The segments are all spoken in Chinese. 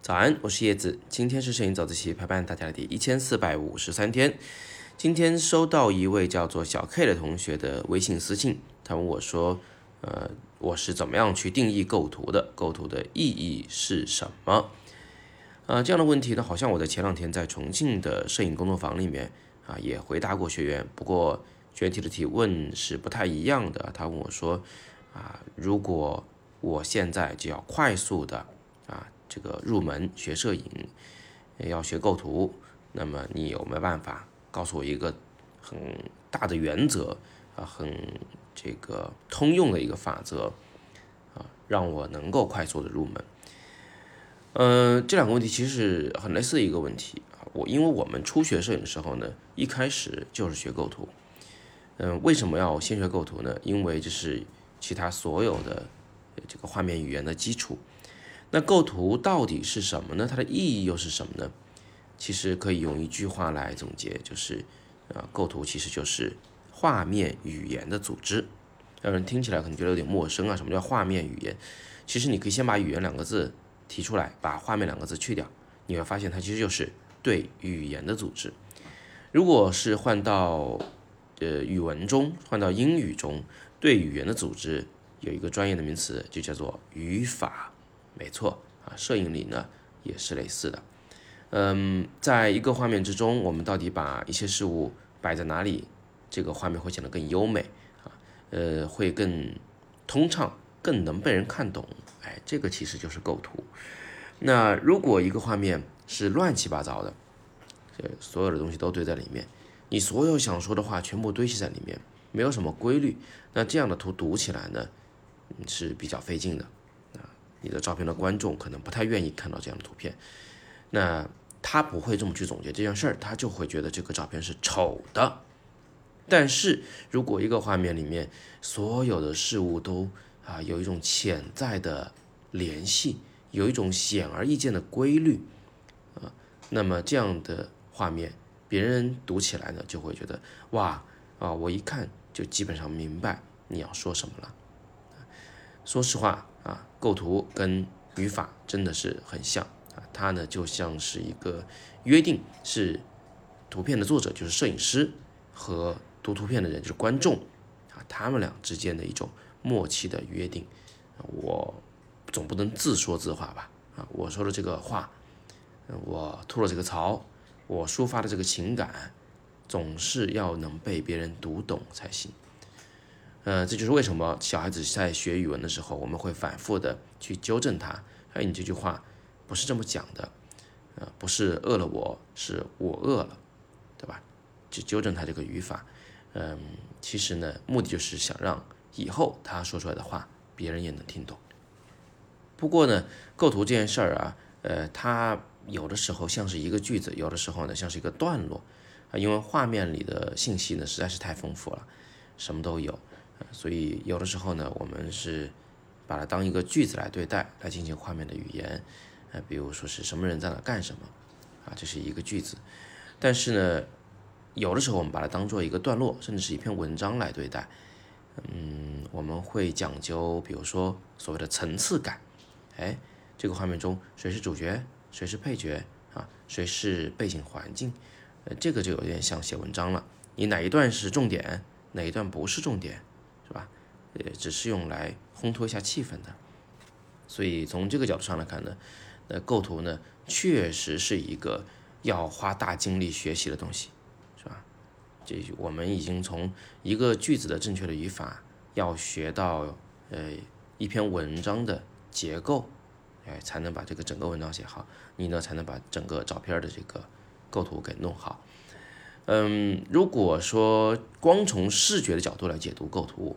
早安，我是叶子，今天是摄影早自习陪伴大家的第一千四百五十三天。今天收到一位叫做小 K 的同学的微信私信，他问我说：“呃，我是怎么样去定义构图的？构图的意义是什么？”呃，这样的问题呢，好像我在前两天在重庆的摄影工作坊里面啊也回答过学员，不过学员提的提问是不太一样的。他问我说：“啊，如果我现在就要快速的啊。”这个入门学摄影，要学构图，那么你有没有办法告诉我一个很大的原则啊，很这个通用的一个法则啊，让我能够快速的入门？嗯，这两个问题其实很类似的一个问题啊。我因为我们初学摄影的时候呢，一开始就是学构图。嗯，为什么要先学构图呢？因为这是其他所有的这个画面语言的基础。那构图到底是什么呢？它的意义又是什么呢？其实可以用一句话来总结，就是，啊，构图其实就是画面语言的组织。让人听起来可能觉得有点陌生啊，什么叫画面语言？其实你可以先把语言两个字提出来，把画面两个字去掉，你会发现它其实就是对语言的组织。如果是换到呃语文中，换到英语中，对语言的组织有一个专业的名词，就叫做语法。没错啊，摄影里呢也是类似的。嗯，在一个画面之中，我们到底把一些事物摆在哪里，这个画面会显得更优美啊，呃，会更通畅，更能被人看懂。哎，这个其实就是构图。那如果一个画面是乱七八糟的，这所有的东西都堆在里面，你所有想说的话全部堆砌在里面，没有什么规律，那这样的图读起来呢是比较费劲的啊。你的照片的观众可能不太愿意看到这样的图片，那他不会这么去总结这件事儿，他就会觉得这个照片是丑的。但是如果一个画面里面所有的事物都啊有一种潜在的联系，有一种显而易见的规律啊，那么这样的画面，别人读起来呢就会觉得哇啊，我一看就基本上明白你要说什么了。说实话。啊，构图跟语法真的是很像啊，它呢就像是一个约定，是图片的作者就是摄影师和读图片的人就是观众啊，他们俩之间的一种默契的约定。我总不能自说自话吧？啊，我说的这个话，我吐了这个槽，我抒发的这个情感，总是要能被别人读懂才行。呃，这就是为什么小孩子在学语文的时候，我们会反复的去纠正他。哎，你这句话不是这么讲的，呃，不是饿了我，是我饿了，对吧？去纠正他这个语法。嗯，其实呢，目的就是想让以后他说出来的话，别人也能听懂。不过呢，构图这件事儿啊，呃，它有的时候像是一个句子，有的时候呢像是一个段落啊，因为画面里的信息呢实在是太丰富了，什么都有。所以有的时候呢，我们是把它当一个句子来对待，来进行画面的语言。呃，比如说是什么人在哪干什么，啊，这是一个句子。但是呢，有的时候我们把它当做一个段落，甚至是一篇文章来对待。嗯，我们会讲究，比如说所谓的层次感。哎，这个画面中谁是主角，谁是配角啊？谁是背景环境？呃，这个就有点像写文章了。你哪一段是重点，哪一段不是重点？是吧？也只是用来烘托一下气氛的，所以从这个角度上来看呢，那构图呢确实是一个要花大精力学习的东西，是吧？这我们已经从一个句子的正确的语法，要学到呃一篇文章的结构，哎，才能把这个整个文章写好，你呢才能把整个照片的这个构图给弄好。嗯，如果说光从视觉的角度来解读构图，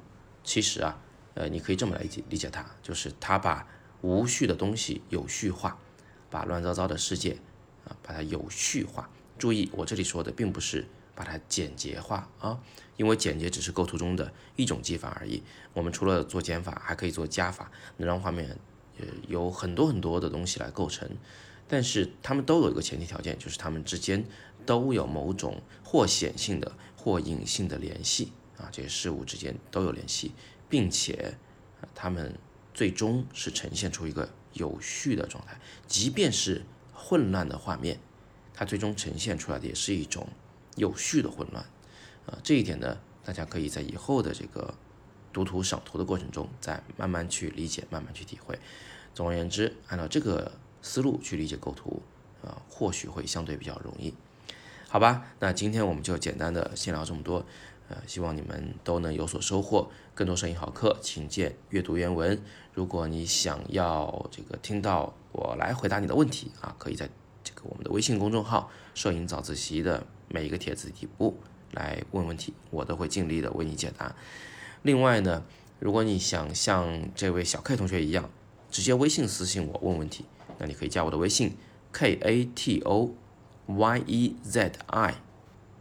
其实啊，呃，你可以这么来理解理解它，就是它把无序的东西有序化，把乱糟糟的世界啊，把它有序化。注意，我这里说的并不是把它简洁化啊，因为简洁只是构图中的一种技法而已。我们除了做减法，还可以做加法，能让画面呃有很多很多的东西来构成。但是它们都有一个前提条件，就是它们之间。都有某种或显性的或隐性的联系啊，这些事物之间都有联系，并且啊，它们最终是呈现出一个有序的状态，即便是混乱的画面，它最终呈现出来的也是一种有序的混乱。啊，这一点呢，大家可以在以后的这个读图赏图的过程中，再慢慢去理解，慢慢去体会。总而言之，按照这个思路去理解构图，啊，或许会相对比较容易。好吧，那今天我们就简单的先聊这么多。呃，希望你们都能有所收获。更多摄影好课，请见阅读原文。如果你想要这个听到我来回答你的问题啊，可以在这个我们的微信公众号“摄影早自习”的每一个帖子底部来问问题，我都会尽力的为你解答。另外呢，如果你想像这位小 K 同学一样，直接微信私信我问问题，那你可以加我的微信 K A T O Y E Z I，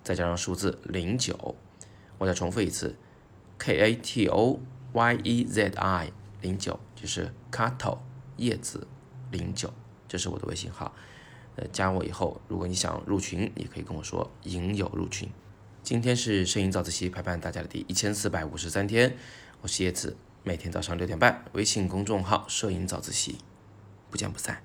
再加上数字零九。我再重复一次，K A T O Y E Z I 零九就是 Kato 叶子零九，这是我的微信号。呃，加我以后，如果你想入群，也可以跟我说，引友入群。今天是摄影早自习陪伴大家的第一千四百五十三天，我是叶子，每天早上六点半，微信公众号摄影早自习，不见不散。